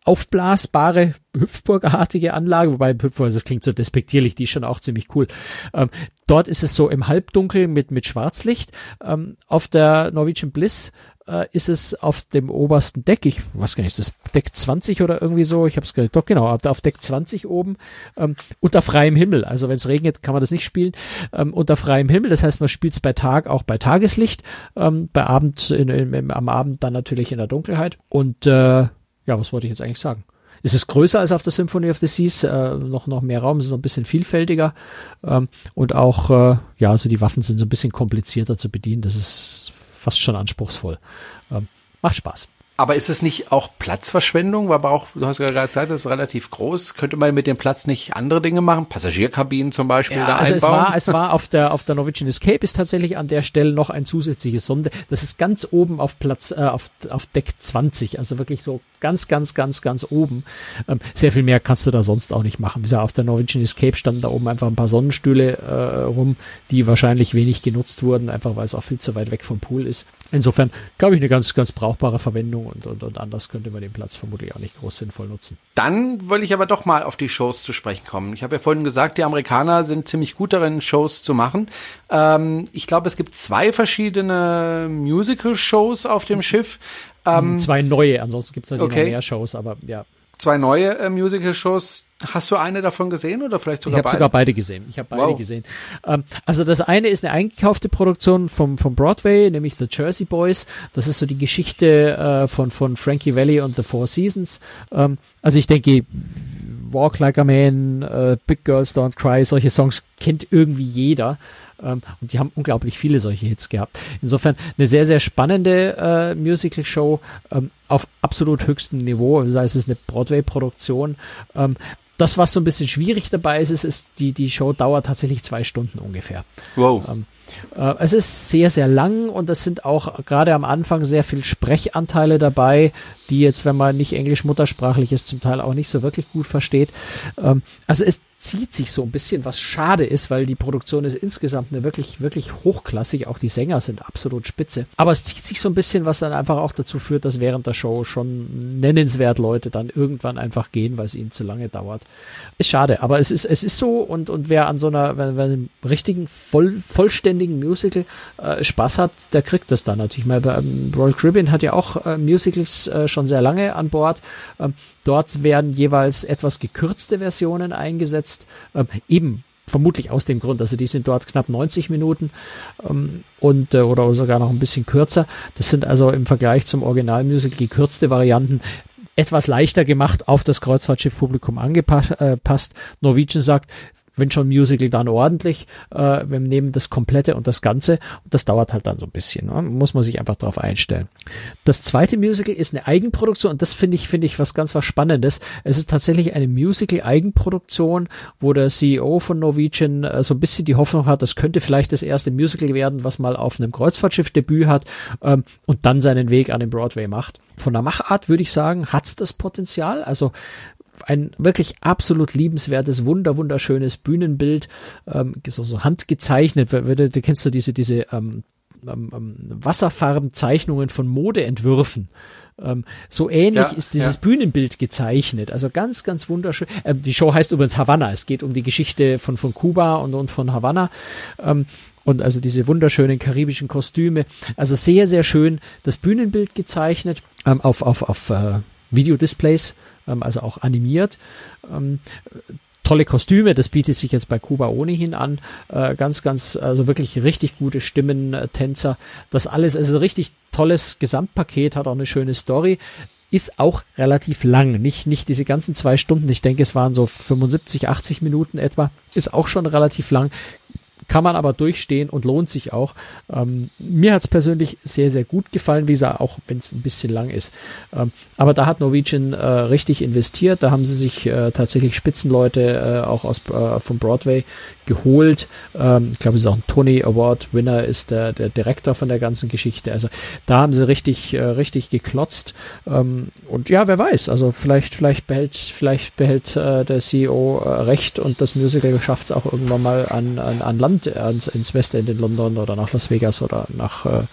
aufblasbare Hüpfburgartige Anlage, wobei Hüpfburg, das klingt so despektierlich, die ist schon auch ziemlich cool. Ähm, dort ist es so im Halbdunkel mit mit Schwarzlicht. Ähm, auf der Norwegian Bliss äh, ist es auf dem obersten Deck, ich weiß gar nicht, ist das Deck 20 oder irgendwie so, ich habe es doch genau, auf Deck 20 oben, ähm, unter freiem Himmel. Also wenn es regnet, kann man das nicht spielen, ähm, unter freiem Himmel. Das heißt, man spielt es bei Tag auch bei Tageslicht, ähm, bei Abend, in, in, in, am Abend dann natürlich in der Dunkelheit. Und äh, ja, was wollte ich jetzt eigentlich sagen? Es ist größer als auf der Symphony of the Seas, äh, noch, noch mehr Raum, es ist noch ein bisschen vielfältiger ähm, und auch, äh, ja, also die Waffen sind so ein bisschen komplizierter zu bedienen. Das ist fast schon anspruchsvoll. Ähm, macht Spaß. Aber ist es nicht auch Platzverschwendung? Weil auch, du hast ja gerade gesagt, das ist relativ groß. Könnte man mit dem Platz nicht andere Dinge machen? Passagierkabinen zum Beispiel ja, da also einbauen? Es war, es war auf der, auf der Norwegian Escape ist tatsächlich an der Stelle noch ein zusätzliches Sonde. Das ist ganz oben auf Platz, äh, auf, auf Deck 20. Also wirklich so ganz, ganz, ganz, ganz oben. Ähm, sehr viel mehr kannst du da sonst auch nicht machen. Wie gesagt, auf der Norwegian Escape standen da oben einfach ein paar Sonnenstühle äh, rum, die wahrscheinlich wenig genutzt wurden, einfach weil es auch viel zu weit weg vom Pool ist. Insofern glaube ich eine ganz, ganz brauchbare Verwendung und, und, und anders könnte man den Platz vermutlich auch nicht groß sinnvoll nutzen. Dann will ich aber doch mal auf die Shows zu sprechen kommen. Ich habe ja vorhin gesagt, die Amerikaner sind ziemlich gut darin, Shows zu machen. Ähm, ich glaube, es gibt zwei verschiedene Musical-Shows auf dem Schiff. Ähm, zwei neue, ansonsten gibt es natürlich okay. noch mehr Shows, aber ja. Zwei neue äh, Musical-Shows. Hast du eine davon gesehen oder vielleicht sogar ich beide? Ich habe sogar beide gesehen. Ich habe beide wow. gesehen. Ähm, also das eine ist eine eingekaufte Produktion vom, vom Broadway, nämlich The Jersey Boys. Das ist so die Geschichte äh, von, von Frankie Valley und The Four Seasons. Ähm, also ich denke, Walk Like a Man, äh, Big Girls Don't Cry, solche Songs kennt irgendwie jeder. Ähm, und die haben unglaublich viele solche Hits gehabt. Insofern eine sehr, sehr spannende äh, Musical-Show ähm, auf absolut höchstem Niveau. Das heißt, es ist eine Broadway-Produktion. Ähm, das, was so ein bisschen schwierig dabei ist, ist, ist die, die Show dauert tatsächlich zwei Stunden ungefähr. Wow. Ähm, äh, es ist sehr, sehr lang und es sind auch gerade am Anfang sehr viel Sprechanteile dabei, die jetzt, wenn man nicht Englisch muttersprachlich ist, zum Teil auch nicht so wirklich gut versteht. Ähm, also es zieht sich so ein bisschen, was schade ist, weil die Produktion ist insgesamt eine wirklich, wirklich hochklassig. Auch die Sänger sind absolut spitze. Aber es zieht sich so ein bisschen, was dann einfach auch dazu führt, dass während der Show schon nennenswert Leute dann irgendwann einfach gehen, weil es ihnen zu lange dauert. Ist schade, aber es ist, es ist so und, und wer an so einer, wenn, wenn richtigen, voll, vollständigen Musical äh, Spaß hat, der kriegt das dann natürlich mal. Ähm, Royal Caribbean hat ja auch äh, Musicals äh, schon sehr lange an Bord. Ähm, Dort werden jeweils etwas gekürzte Versionen eingesetzt, äh, eben vermutlich aus dem Grund, also die sind dort knapp 90 Minuten ähm, und äh, oder sogar noch ein bisschen kürzer. Das sind also im Vergleich zum Originalmusical gekürzte Varianten etwas leichter gemacht, auf das Kreuzfahrtschiff-Publikum angepasst. Äh, Norwegian sagt, wenn schon Musical, dann ordentlich. Äh, wir nehmen das Komplette und das Ganze. Und das dauert halt dann so ein bisschen. Ne? Muss man sich einfach darauf einstellen. Das zweite Musical ist eine Eigenproduktion und das finde ich, finde ich was ganz was Spannendes. Es ist tatsächlich eine Musical-Eigenproduktion, wo der CEO von Norwegian äh, so ein bisschen die Hoffnung hat, das könnte vielleicht das erste Musical werden, was mal auf einem Kreuzfahrtschiff Debüt hat ähm, und dann seinen Weg an den Broadway macht. Von der Machart würde ich sagen, hat's das Potenzial. Also ein wirklich absolut liebenswertes, wunder, wunderschönes Bühnenbild, ähm, so, so handgezeichnet. Du kennst du diese, diese ähm, ähm, ähm, Wasserfarbenzeichnungen von Modeentwürfen. Ähm, so ähnlich ja, ist dieses ja. Bühnenbild gezeichnet. Also ganz, ganz wunderschön. Ähm, die Show heißt übrigens Havanna. Es geht um die Geschichte von, von Kuba und, und von Havanna. Ähm, und also diese wunderschönen karibischen Kostüme. Also sehr, sehr schön das Bühnenbild gezeichnet ähm, auf, auf, auf äh, Videodisplays also auch animiert. Ähm, tolle Kostüme, das bietet sich jetzt bei Kuba ohnehin an. Äh, ganz, ganz, also wirklich richtig gute Stimmen, äh, Tänzer. Das alles, also richtig tolles Gesamtpaket, hat auch eine schöne Story. Ist auch relativ lang, nicht, nicht diese ganzen zwei Stunden. Ich denke, es waren so 75, 80 Minuten etwa. Ist auch schon relativ lang kann man aber durchstehen und lohnt sich auch. Ähm, mir hat es persönlich sehr, sehr gut gefallen, wie gesagt, auch wenn es ein bisschen lang ist. Ähm, aber da hat Norwegian äh, richtig investiert. Da haben sie sich äh, tatsächlich Spitzenleute äh, auch aus äh, vom Broadway geholt. Ähm, ich glaube, es ist auch ein Tony Award Winner, ist der, der Direktor von der ganzen Geschichte. Also da haben sie richtig, äh, richtig geklotzt. Ähm, und ja, wer weiß, also vielleicht, vielleicht behält, vielleicht behält äh, der CEO äh, recht und das Musical schafft es auch irgendwann mal an, an, an Land, ans, ins Westend in London oder nach Las Vegas oder nach äh,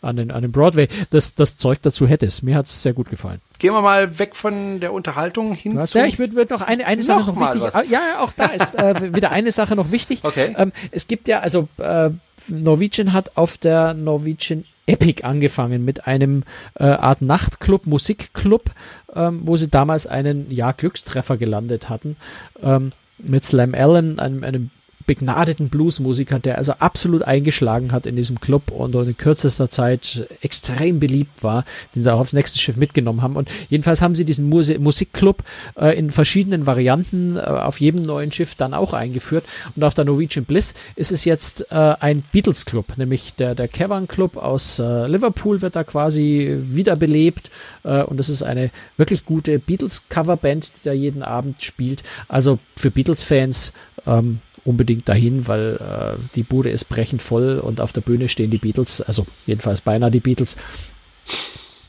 an, den, an den Broadway. Das, das Zeug dazu hätte es. Mir hat es sehr gut gefallen. Gehen wir mal weg von der Unterhaltung hin Was, zu. Ja, ich würde würd noch eine, eine Sache noch, noch wichtig. Was. Ja, auch da ist äh, wieder eine Sache noch wichtig. Okay. Ähm, es gibt ja, also äh, Norwegian hat auf der Norwegian Epic angefangen mit einem äh, Art Nachtclub, Musikclub, ähm, wo sie damals einen ja Glückstreffer gelandet hatten. Ähm, mit Slam Allen, einem, einem begnadeten Bluesmusiker, der also absolut eingeschlagen hat in diesem Club und in kürzester Zeit extrem beliebt war, den sie auch aufs nächste Schiff mitgenommen haben. Und jedenfalls haben sie diesen Musi Musikclub äh, in verschiedenen Varianten äh, auf jedem neuen Schiff dann auch eingeführt. Und auf der Norwegian Bliss ist es jetzt äh, ein Beatles Club, nämlich der, der Cavern Club aus äh, Liverpool wird da quasi wiederbelebt. Äh, und das ist eine wirklich gute Beatles Coverband, die da jeden Abend spielt. Also für Beatles-Fans ähm, unbedingt dahin, weil äh, die Bude ist brechend voll und auf der Bühne stehen die Beatles, also jedenfalls beinahe die Beatles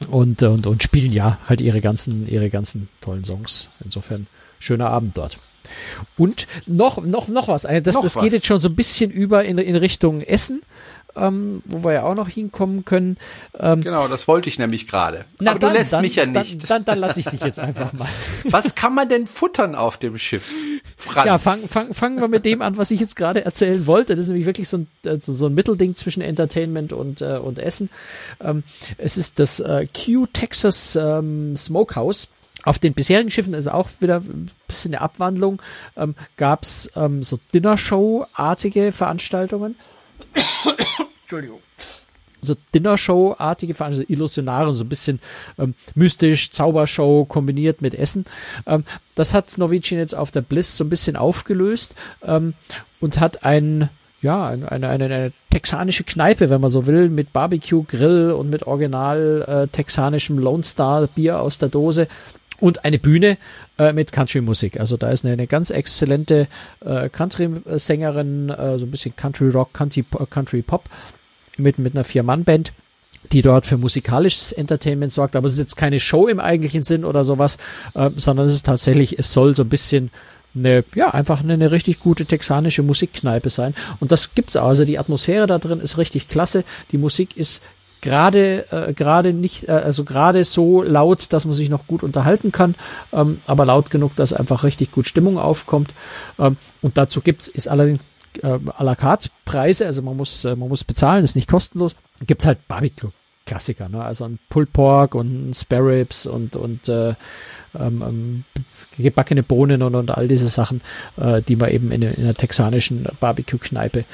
und, und, und spielen ja halt ihre ganzen, ihre ganzen tollen Songs. Insofern schöner Abend dort. Und noch, noch, noch was. Das, noch das was. geht jetzt schon so ein bisschen über in, in Richtung Essen. Ähm, wo wir ja auch noch hinkommen können. Ähm, genau, das wollte ich nämlich gerade. Aber dann, du lässt dann, mich ja nicht. Dann, dann, dann lasse ich dich jetzt einfach mal. <laughs> Was kann man denn futtern auf dem Schiff? Franz? Ja, fangen fang, fangen wir mit dem an, was ich jetzt gerade erzählen wollte. Das ist nämlich wirklich so ein, äh, so ein Mittelding zwischen Entertainment und, äh, und Essen. Ähm, es ist das äh, Q Texas ähm, Smokehouse. Auf den bisherigen Schiffen ist auch wieder ein bisschen eine Abwandlung. Ähm, Gab es ähm, so Dinnershow-artige Veranstaltungen. Entschuldigung so Dinnershow-artige Veranstaltungen, Illusionare, so ein bisschen ähm, mystisch, Zaubershow kombiniert mit Essen. Ähm, das hat Norwegian jetzt auf der Bliss so ein bisschen aufgelöst ähm, und hat ein ja, eine, eine, eine texanische Kneipe, wenn man so will, mit Barbecue, Grill und mit original äh, texanischem Lone Star Bier aus der Dose und eine Bühne äh, mit Country-Musik. Also da ist eine, eine ganz exzellente äh, Country-Sängerin, äh, so ein bisschen Country Rock, Country, mit, mit einer Vier-Mann-Band die dort für musikalisches Entertainment sorgt, aber es ist jetzt keine Show im eigentlichen Sinn oder sowas, äh, sondern es ist tatsächlich, es soll so ein bisschen eine, ja, einfach eine, eine richtig gute texanische Musikkneipe sein. Und das gibt's auch. Also die Atmosphäre da drin ist richtig klasse. Die Musik ist gerade äh, gerade nicht äh, also gerade so laut, dass man sich noch gut unterhalten kann, ähm, aber laut genug, dass einfach richtig gut Stimmung aufkommt. Ähm, und dazu gibt's ist allerdings äh, à la carte Preise, also man muss, äh, man muss bezahlen, ist nicht kostenlos. Gibt's halt Barbecue Klassiker, ne? Also ein Pulled Pork und ein Spare Ribs und, und äh, ähm, ähm, gebackene Bohnen und, und all diese Sachen, äh, die man eben in, in einer texanischen Barbecue-Kneipe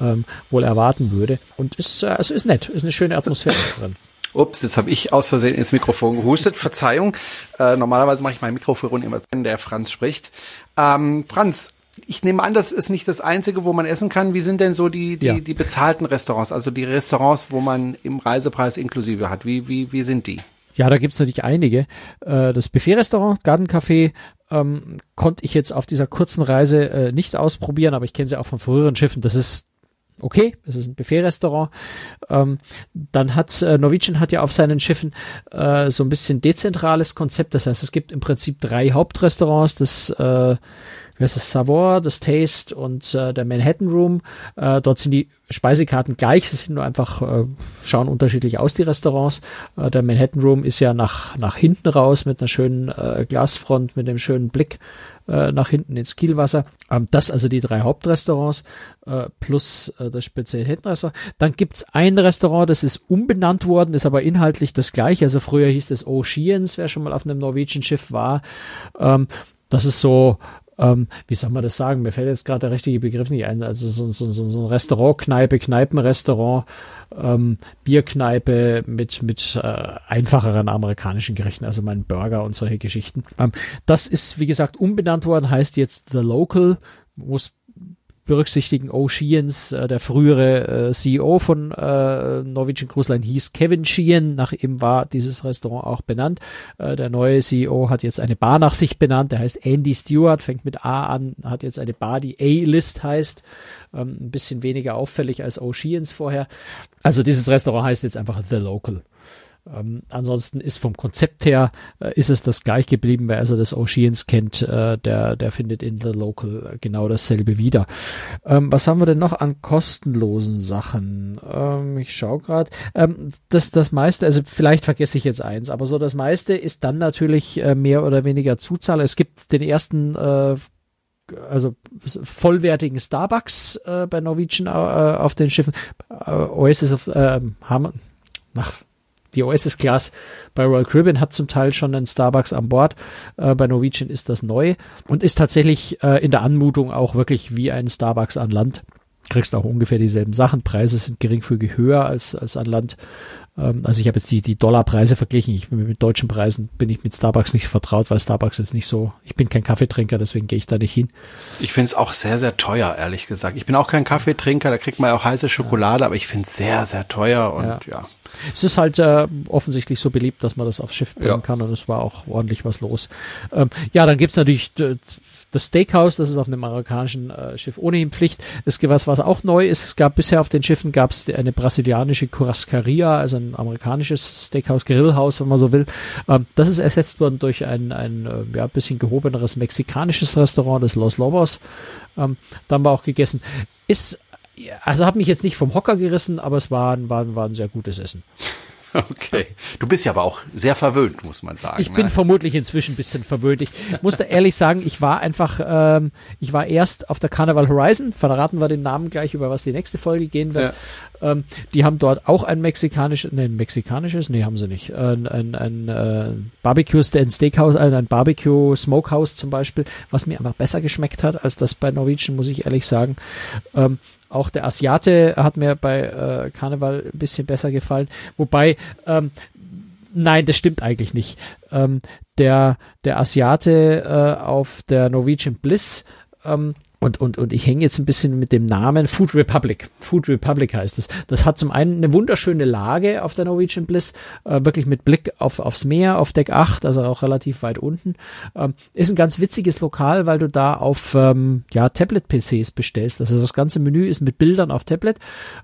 ähm, wohl erwarten würde. Und ist, äh, also ist nett, ist eine schöne Atmosphäre drin. Ups, jetzt habe ich aus Versehen ins Mikrofon gehustet. Verzeihung. Äh, normalerweise mache ich mein Mikrofon immer, wenn der Franz spricht. Ähm, Franz, ich nehme an, das ist nicht das Einzige, wo man essen kann. Wie sind denn so die, die, ja. die bezahlten Restaurants, also die Restaurants, wo man im Reisepreis inklusive hat? Wie, wie, wie sind die? Ja, da gibt's natürlich einige. Äh, das Buffet-Restaurant, Gardencafé, ähm, konnte ich jetzt auf dieser kurzen Reise äh, nicht ausprobieren, aber ich kenne sie auch von früheren Schiffen. Das ist okay, das ist ein Buffet-Restaurant. Ähm, dann hat äh, Norwegian hat ja auf seinen Schiffen äh, so ein bisschen dezentrales Konzept. Das heißt, es gibt im Prinzip drei Hauptrestaurants. Das äh, wie heißt das, Savoy, das Taste und äh, der Manhattan Room. Äh, dort sind die Speisekarten gleich, sie sind nur einfach, äh, schauen unterschiedlich aus, die Restaurants. Äh, der Manhattan Room ist ja nach, nach hinten raus mit einer schönen äh, Glasfront, mit einem schönen Blick äh, nach hinten ins Kielwasser. Ähm, das also die drei Hauptrestaurants äh, plus äh, das Spezialitätenrestaurant. Dann gibt's ein Restaurant, das ist umbenannt worden, ist aber inhaltlich das gleiche. Also früher hieß es Oceans, wer schon mal auf einem Norwegian Schiff war. Ähm, das ist so ähm, wie soll man das sagen? Mir fällt jetzt gerade der richtige Begriff nicht ein. Also so, so, so, so ein Restaurant, Kneipe, Kneipenrestaurant, ähm, Bierkneipe mit, mit äh, einfacheren amerikanischen Gerichten, also mein Burger und solche Geschichten. Ähm, das ist, wie gesagt, umbenannt worden, heißt jetzt The Local, muss berücksichtigen O'Sheens, äh, der frühere äh, CEO von äh, Norwegian Cruise Line hieß Kevin Sheehan, nach ihm war dieses Restaurant auch benannt. Äh, der neue CEO hat jetzt eine Bar nach sich benannt, der heißt Andy Stewart, fängt mit A an, hat jetzt eine Bar, die A-List heißt, ähm, ein bisschen weniger auffällig als O'Sheens vorher. Also dieses Restaurant heißt jetzt einfach The Local. Ähm, ansonsten ist vom Konzept her äh, ist es das gleich geblieben. Wer also das Oceans kennt, äh, der, der findet in The Local genau dasselbe wieder. Ähm, was haben wir denn noch an kostenlosen Sachen? Ähm, ich schaue gerade. Ähm, das, das meiste, also vielleicht vergesse ich jetzt eins, aber so das meiste ist dann natürlich äh, mehr oder weniger Zuzahl. Es gibt den ersten äh, also vollwertigen Starbucks äh, bei Norwegian äh, auf den Schiffen. Äh, Oasis of äh, haben, ach, die Oasis Class bei Royal Caribbean hat zum Teil schon einen Starbucks an Bord. Äh, bei Norwegian ist das neu und ist tatsächlich äh, in der Anmutung auch wirklich wie ein Starbucks an Land. Kriegst auch ungefähr dieselben Sachen. Preise sind geringfügig höher als, als an Land. Ähm, also ich habe jetzt die, die Dollarpreise verglichen. Ich, mit deutschen Preisen bin ich mit Starbucks nicht vertraut, weil Starbucks ist nicht so, ich bin kein Kaffeetrinker, deswegen gehe ich da nicht hin. Ich finde es auch sehr, sehr teuer, ehrlich gesagt. Ich bin auch kein Kaffeetrinker, da kriegt man ja auch heiße Schokolade, ja. aber ich finde es sehr, sehr teuer und ja. ja. Es ist halt äh, offensichtlich so beliebt, dass man das aufs Schiff bringen ja. kann und es war auch ordentlich was los. Ähm, ja, dann gibt's natürlich äh, das Steakhouse, das ist auf einem amerikanischen äh, Schiff ohnehin Pflicht. Es gibt was, was auch neu ist. Es gab bisher auf den Schiffen gab es eine brasilianische Churrascaria, also ein amerikanisches Steakhouse, Grillhaus, wenn man so will. Ähm, das ist ersetzt worden durch ein, ein äh, ja, bisschen gehobeneres mexikanisches Restaurant, das Los Lobos. Ähm, da haben auch gegessen. Ist also hat mich jetzt nicht vom Hocker gerissen, aber es war, war, war ein sehr gutes Essen. Okay. Du bist ja aber auch sehr verwöhnt, muss man sagen. Ich bin ne? vermutlich inzwischen ein bisschen verwöhnt. Ich muss da ehrlich sagen, ich war einfach, ähm, ich war erst auf der Carnival Horizon, verraten wir den Namen gleich, über was die nächste Folge gehen wird. Ja. Ähm, die haben dort auch ein mexikanisches, nee, ein mexikanisches, nee, haben sie nicht, ein, ein, ein äh, Barbecue, ein Steakhouse, ein, ein Barbecue Smokehouse zum Beispiel, was mir einfach besser geschmeckt hat als das bei Norwegian, muss ich ehrlich sagen. Ähm, auch der Asiate hat mir bei äh, Karneval ein bisschen besser gefallen. Wobei, ähm, nein, das stimmt eigentlich nicht. Ähm, der, der Asiate äh, auf der Norwegian Bliss ähm, und, und, und ich hänge jetzt ein bisschen mit dem Namen Food Republic. Food Republic heißt es. Das hat zum einen eine wunderschöne Lage auf der Norwegian Bliss, äh, wirklich mit Blick auf, aufs Meer, auf Deck 8, also auch relativ weit unten. Ähm, ist ein ganz witziges Lokal, weil du da auf ähm, ja, Tablet-PCs bestellst. Also das ganze Menü ist mit Bildern auf Tablet.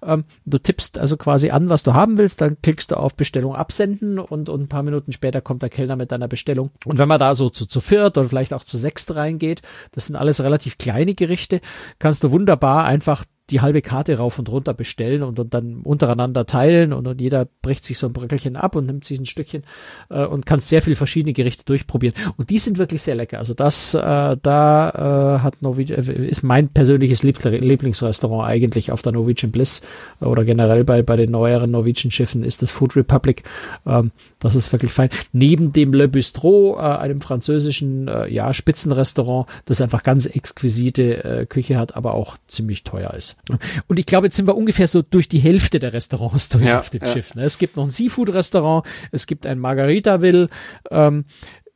Ähm, du tippst also quasi an, was du haben willst, dann klickst du auf Bestellung absenden und, und ein paar Minuten später kommt der Kellner mit deiner Bestellung. Und wenn man da so zu, zu viert oder vielleicht auch zu sechst reingeht, das sind alles relativ kleine Gerichte, Gerichte kannst du wunderbar einfach die halbe Karte rauf und runter bestellen und, und dann untereinander teilen und, und jeder bricht sich so ein Bröckelchen ab und nimmt sich ein Stückchen äh, und kann sehr viele verschiedene Gerichte durchprobieren. Und die sind wirklich sehr lecker. Also das, äh, da äh, hat Norwegian, äh, ist mein persönliches Lieblingsrestaurant eigentlich auf der Norwegian Bliss oder generell bei, bei den neueren Norwegian Schiffen ist das Food Republic. Ähm, das ist wirklich fein. Neben dem Le Bistro, äh, einem französischen äh, ja, Spitzenrestaurant, das einfach ganz exquisite äh, Küche hat, aber auch ziemlich teuer ist. Und ich glaube, jetzt sind wir ungefähr so durch die Hälfte der Restaurants durch ja, auf dem ja. Schiff. Ne? Es gibt noch ein Seafood-Restaurant, es gibt ein Margaritaville, ähm,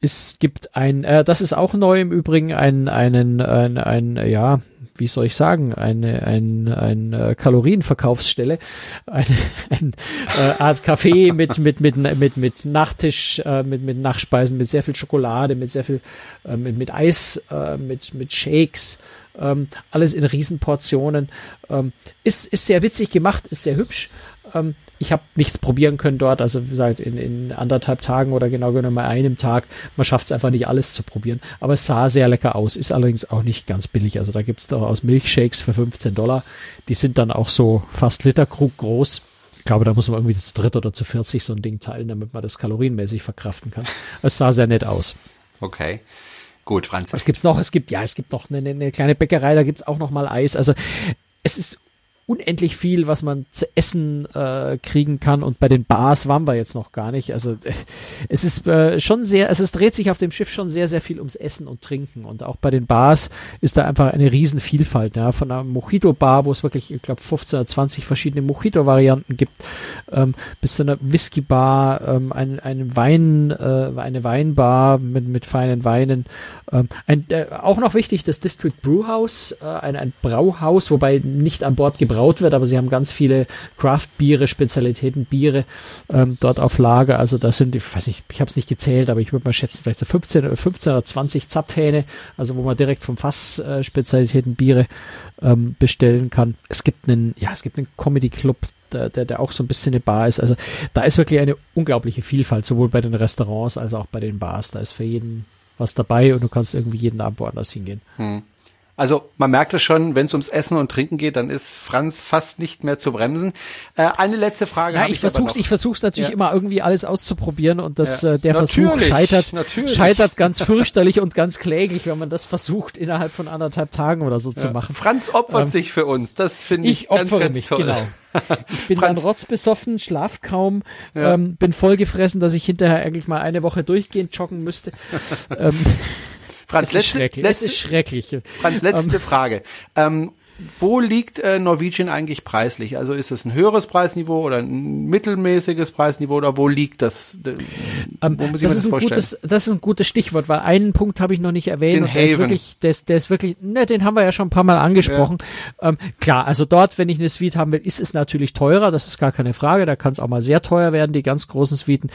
es gibt ein, äh, das ist auch neu im Übrigen, ein, einen, ein, ein, ja, wie soll ich sagen, eine, ein, ein äh, Kalorienverkaufsstelle, eine, <laughs> ein äh, Art Café mit, mit, mit, mit, mit Nachtisch, äh, mit, mit Nachspeisen, mit sehr viel Schokolade, mit sehr viel, äh, mit, mit Eis, äh, mit, mit Shakes, ähm, alles in Riesenportionen. Ähm, ist, ist sehr witzig gemacht, ist sehr hübsch. Ähm, ich habe nichts probieren können dort, also wie gesagt, in, in anderthalb Tagen oder genau genommen einem Tag. Man schafft es einfach nicht alles zu probieren. Aber es sah sehr lecker aus, ist allerdings auch nicht ganz billig. Also da gibt es durchaus Milchshakes für 15 Dollar. Die sind dann auch so fast Literkrug groß. Ich glaube, da muss man irgendwie zu dritt oder zu 40 so ein Ding teilen, damit man das kalorienmäßig verkraften kann. Es sah sehr nett aus. Okay. Gut, Franz. Was gibt's noch? Es gibt, ja, es gibt noch eine, eine kleine Bäckerei, da gibt's auch noch mal Eis. Also es ist unendlich viel, was man zu essen äh, kriegen kann. Und bei den Bars waren wir jetzt noch gar nicht. Also <laughs> es ist äh, schon sehr, es dreht sich auf dem Schiff schon sehr, sehr viel ums Essen und Trinken. Und auch bei den Bars ist da einfach eine Riesenvielfalt. Ja, von einer Mojito-Bar, wo es wirklich, ich glaube, 15 oder 20 verschiedene Mojito-Varianten gibt, ähm, bis zu einer Whisky-Bar, ähm, ein, ein Wein, äh, eine Weinbar mit, mit feinen Weinen. Ähm, ein, äh, auch noch wichtig, das District Brewhouse, äh, ein, ein Brauhaus, wobei nicht an Bord gebracht gebraut wird, aber sie haben ganz viele Craft-Biere, Spezialitäten, Biere ähm, dort auf Lager. Also da sind, ich weiß nicht, ich habe es nicht gezählt, aber ich würde mal schätzen, vielleicht so 15, 15 oder 20 Zapfhähne, also wo man direkt vom Fass äh, Spezialitäten Biere ähm, bestellen kann. Es gibt einen, ja, es gibt einen Comedy-Club, der, der, der auch so ein bisschen eine Bar ist. Also da ist wirklich eine unglaubliche Vielfalt, sowohl bei den Restaurants als auch bei den Bars. Da ist für jeden was dabei und du kannst irgendwie jeden Abend woanders hingehen. Hm. Also man merkt es schon, wenn es ums Essen und Trinken geht, dann ist Franz fast nicht mehr zu bremsen. Äh, eine letzte Frage. Ja, ich, ich versuch's, ich versuch's natürlich ja. immer irgendwie alles auszuprobieren und das, ja. äh, der natürlich, Versuch scheitert, natürlich. scheitert ganz <laughs> fürchterlich und ganz kläglich, wenn man das versucht, innerhalb von anderthalb Tagen oder so zu machen. Franz opfert ähm, sich für uns. Das finde ich, ich ganz, opfere ganz mich, toll. Genau. Ich bin Franz. dann rotzbesoffen, schlaf kaum, ähm, bin vollgefressen, dass ich hinterher eigentlich mal eine Woche durchgehend joggen müsste. <laughs> ähm, Franz, es ist letzte, letzte, es ist schrecklich. Franz, letzte um, Frage. Ähm, wo liegt äh, Norwegian eigentlich preislich? Also ist es ein höheres Preisniveau oder ein mittelmäßiges Preisniveau oder wo liegt das? Ähm, wo muss ich das, mir das vorstellen? Gutes, das ist ein gutes Stichwort, weil einen Punkt habe ich noch nicht erwähnt. Den und der ist wirklich, der ist, der ist wirklich, ne, den haben wir ja schon ein paar Mal angesprochen. Ja. Ähm, klar, also dort, wenn ich eine Suite haben will, ist es natürlich teurer, das ist gar keine Frage. Da kann es auch mal sehr teuer werden, die ganz großen Suiten.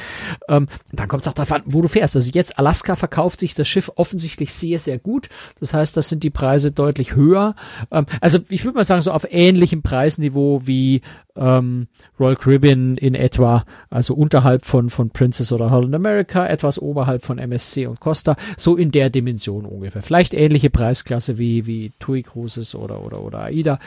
Ähm, dann kommt es auch darauf an, wo du fährst. Also jetzt Alaska verkauft sich das Schiff offensichtlich sehr, sehr gut. Das heißt, das sind die Preise deutlich höher. Ähm, also also ich würde mal sagen, so auf ähnlichem Preisniveau wie ähm, Royal Caribbean in etwa, also unterhalb von, von Princess oder Holland America, etwas oberhalb von MSC und Costa, so in der Dimension ungefähr. Vielleicht ähnliche Preisklasse wie, wie TUI Cruises oder, oder, oder AIDA.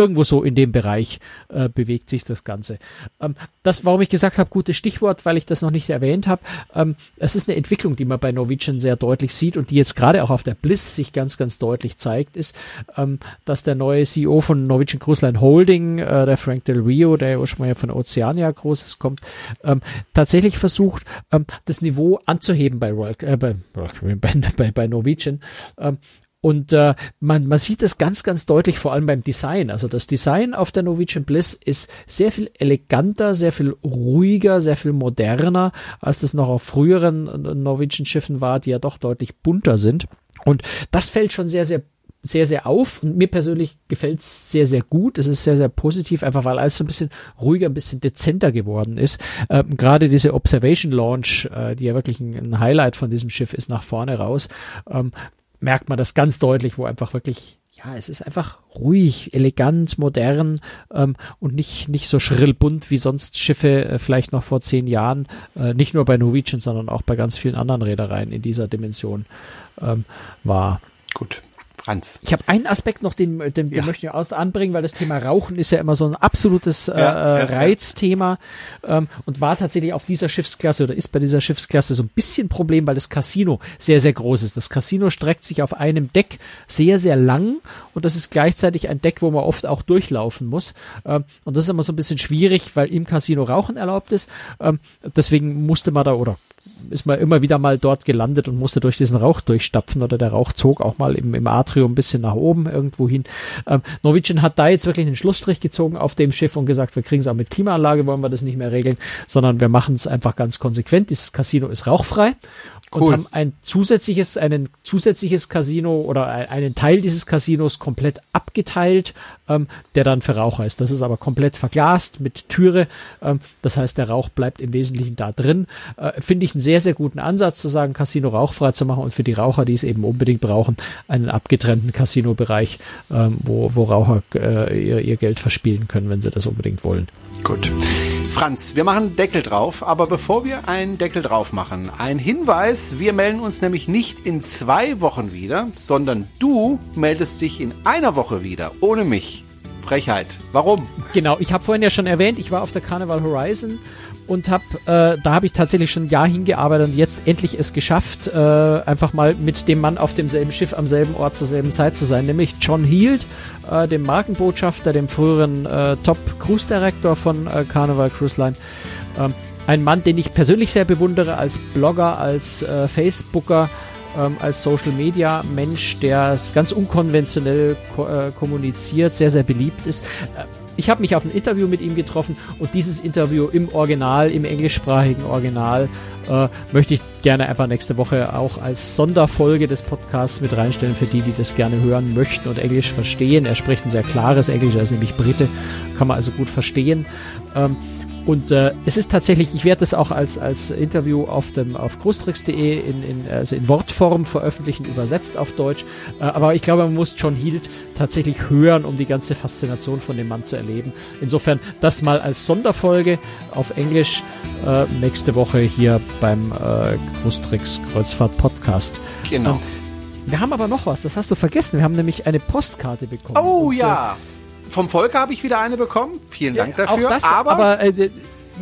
Irgendwo so in dem Bereich äh, bewegt sich das Ganze. Ähm, das, warum ich gesagt habe, gutes Stichwort, weil ich das noch nicht erwähnt habe. Ähm, es ist eine Entwicklung, die man bei Norwegian sehr deutlich sieht und die jetzt gerade auch auf der Bliss sich ganz, ganz deutlich zeigt, ist, ähm, dass der neue CEO von Norwegian Cruise Line Holding, äh, der Frank Del Rio, der ursprünglich von Oceania Großes kommt, ähm, tatsächlich versucht, ähm, das Niveau anzuheben bei Royal, äh, bei, bei, bei Norwegian. Und äh, man, man sieht es ganz, ganz deutlich, vor allem beim Design. Also das Design auf der Norwegian Bliss ist sehr viel eleganter, sehr viel ruhiger, sehr viel moderner, als das noch auf früheren äh, Norwegian Schiffen war, die ja doch deutlich bunter sind. Und das fällt schon sehr, sehr sehr, sehr auf. Und mir persönlich gefällt es sehr, sehr gut. Es ist sehr, sehr positiv, einfach weil alles so ein bisschen ruhiger, ein bisschen dezenter geworden ist. Ähm, Gerade diese Observation Launch, äh, die ja wirklich ein, ein, Highlight von diesem Schiff ist, nach vorne raus, ähm, merkt man das ganz deutlich, wo einfach wirklich ja, es ist einfach ruhig, elegant, modern ähm, und nicht, nicht so schrill bunt wie sonst Schiffe äh, vielleicht noch vor zehn Jahren, äh, nicht nur bei Norwegian, sondern auch bei ganz vielen anderen Reedereien in dieser Dimension ähm, war. Gut. Franz. Ich habe einen Aspekt noch, den, den, den möchte ich auch anbringen, weil das Thema Rauchen ist ja immer so ein absolutes äh, ja, ja, Reizthema ähm, und war tatsächlich auf dieser Schiffsklasse oder ist bei dieser Schiffsklasse so ein bisschen Problem, weil das Casino sehr, sehr groß ist. Das Casino streckt sich auf einem Deck sehr, sehr lang und das ist gleichzeitig ein Deck, wo man oft auch durchlaufen muss. Ähm, und das ist immer so ein bisschen schwierig, weil im Casino Rauchen erlaubt ist. Ähm, deswegen musste man da oder ist man immer wieder mal dort gelandet und musste durch diesen Rauch durchstapfen oder der Rauch zog auch mal im, im Atrium ein bisschen nach oben irgendwo hin. Ähm, Norwegian hat da jetzt wirklich einen Schlussstrich gezogen auf dem Schiff und gesagt, wir kriegen es auch mit Klimaanlage, wollen wir das nicht mehr regeln, sondern wir machen es einfach ganz konsequent. Dieses Casino ist rauchfrei und cool. haben ein zusätzliches, einen zusätzliches Casino oder einen Teil dieses Casinos komplett abgeteilt, ähm, der dann für Raucher ist. Das ist aber komplett verglast mit Türe. Ähm, das heißt, der Rauch bleibt im Wesentlichen da drin. Äh, Finde ich einen sehr, sehr guten Ansatz zu sagen, Casino rauchfrei zu machen und für die Raucher, die es eben unbedingt brauchen, einen abgetrennten Casino-Bereich, ähm, wo, wo Raucher äh, ihr, ihr Geld verspielen können, wenn sie das unbedingt wollen. Gut. Franz, wir machen Deckel drauf, aber bevor wir einen Deckel drauf machen, ein Hinweis, wir melden uns nämlich nicht in zwei Wochen wieder, sondern du meldest dich in einer Woche wieder, ohne mich. Frechheit. Warum? Genau, ich habe vorhin ja schon erwähnt, ich war auf der Carnival Horizon und habe, äh, da habe ich tatsächlich schon ein Jahr hingearbeitet und jetzt endlich es geschafft, äh, einfach mal mit dem Mann auf demselben Schiff am selben Ort zur selben Zeit zu sein, nämlich John Heald, äh, dem Markenbotschafter, dem früheren äh, Top Cruise Director von äh, Carnival Cruise Line. Ähm, ein Mann, den ich persönlich sehr bewundere als Blogger, als äh, Facebooker, ähm, als Social Media Mensch, der es ganz unkonventionell ko äh, kommuniziert, sehr, sehr beliebt ist. Äh, ich habe mich auf ein Interview mit ihm getroffen und dieses Interview im Original, im englischsprachigen Original, äh, möchte ich gerne einfach nächste Woche auch als Sonderfolge des Podcasts mit reinstellen für die, die das gerne hören möchten und Englisch verstehen. Er spricht ein sehr klares Englisch, er ist nämlich Brite, kann man also gut verstehen. Ähm, und äh, es ist tatsächlich, ich werde das auch als, als Interview auf dem auf großtricks.de in, in, also in Wortform veröffentlichen, übersetzt auf Deutsch. Äh, aber ich glaube, man muss John Hield tatsächlich hören, um die ganze Faszination von dem Mann zu erleben. Insofern das mal als Sonderfolge auf Englisch äh, nächste Woche hier beim äh, Großtricks Kreuzfahrt Podcast. Genau. Ähm, wir haben aber noch was, das hast du vergessen. Wir haben nämlich eine Postkarte bekommen. Oh und, ja. Äh, vom Volker habe ich wieder eine bekommen. Vielen Dank dafür. Das, aber, aber äh,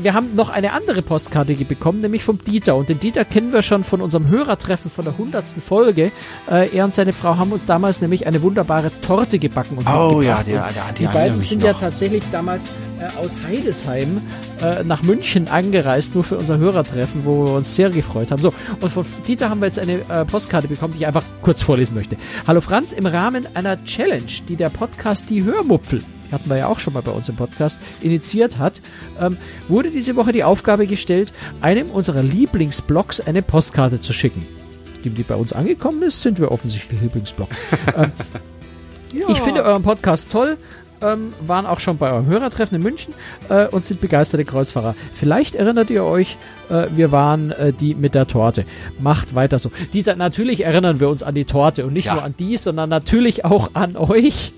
wir haben noch eine andere Postkarte bekommen, nämlich vom Dieter. Und den Dieter kennen wir schon von unserem Hörertreffen von der hundertsten Folge. Äh, er und seine Frau haben uns damals nämlich eine wunderbare Torte gebacken. Und oh ja, der, der, der, die beiden sind ja tatsächlich damals äh, aus Heidesheim äh, nach München angereist, nur für unser Hörertreffen, wo wir uns sehr gefreut haben. So, und von Dieter haben wir jetzt eine äh, Postkarte bekommen, die ich einfach kurz vorlesen möchte. Hallo Franz, im Rahmen einer Challenge, die der Podcast Die Hörmupfel hatten wir ja auch schon mal bei uns im Podcast, initiiert hat, ähm, wurde diese Woche die Aufgabe gestellt, einem unserer Lieblingsblogs eine Postkarte zu schicken. Die, die bei uns angekommen ist, sind wir offensichtlich Lieblingsblog. <laughs> ähm, ja. Ich finde euren Podcast toll ähm, waren auch schon bei eurem Hörertreffen in München äh, und sind begeisterte Kreuzfahrer. Vielleicht erinnert ihr euch, äh, wir waren äh, die mit der Torte. Macht weiter so. Die, natürlich erinnern wir uns an die Torte und nicht ja. nur an die, sondern natürlich auch an euch.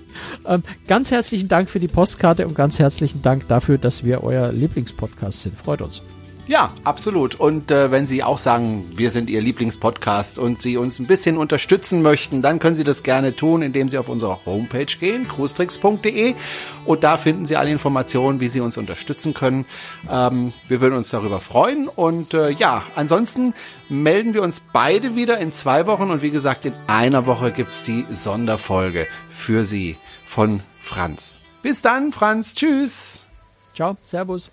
Ähm, ganz herzlichen Dank für die Postkarte und ganz herzlichen Dank dafür, dass wir euer Lieblingspodcast sind. Freut uns. Ja, absolut. Und äh, wenn Sie auch sagen, wir sind Ihr Lieblingspodcast und Sie uns ein bisschen unterstützen möchten, dann können Sie das gerne tun, indem Sie auf unsere Homepage gehen, cruestricks.de und da finden Sie alle Informationen, wie Sie uns unterstützen können. Ähm, wir würden uns darüber freuen und äh, ja, ansonsten melden wir uns beide wieder in zwei Wochen und wie gesagt, in einer Woche gibt's die Sonderfolge für Sie von Franz. Bis dann, Franz. Tschüss. Ciao. Servus.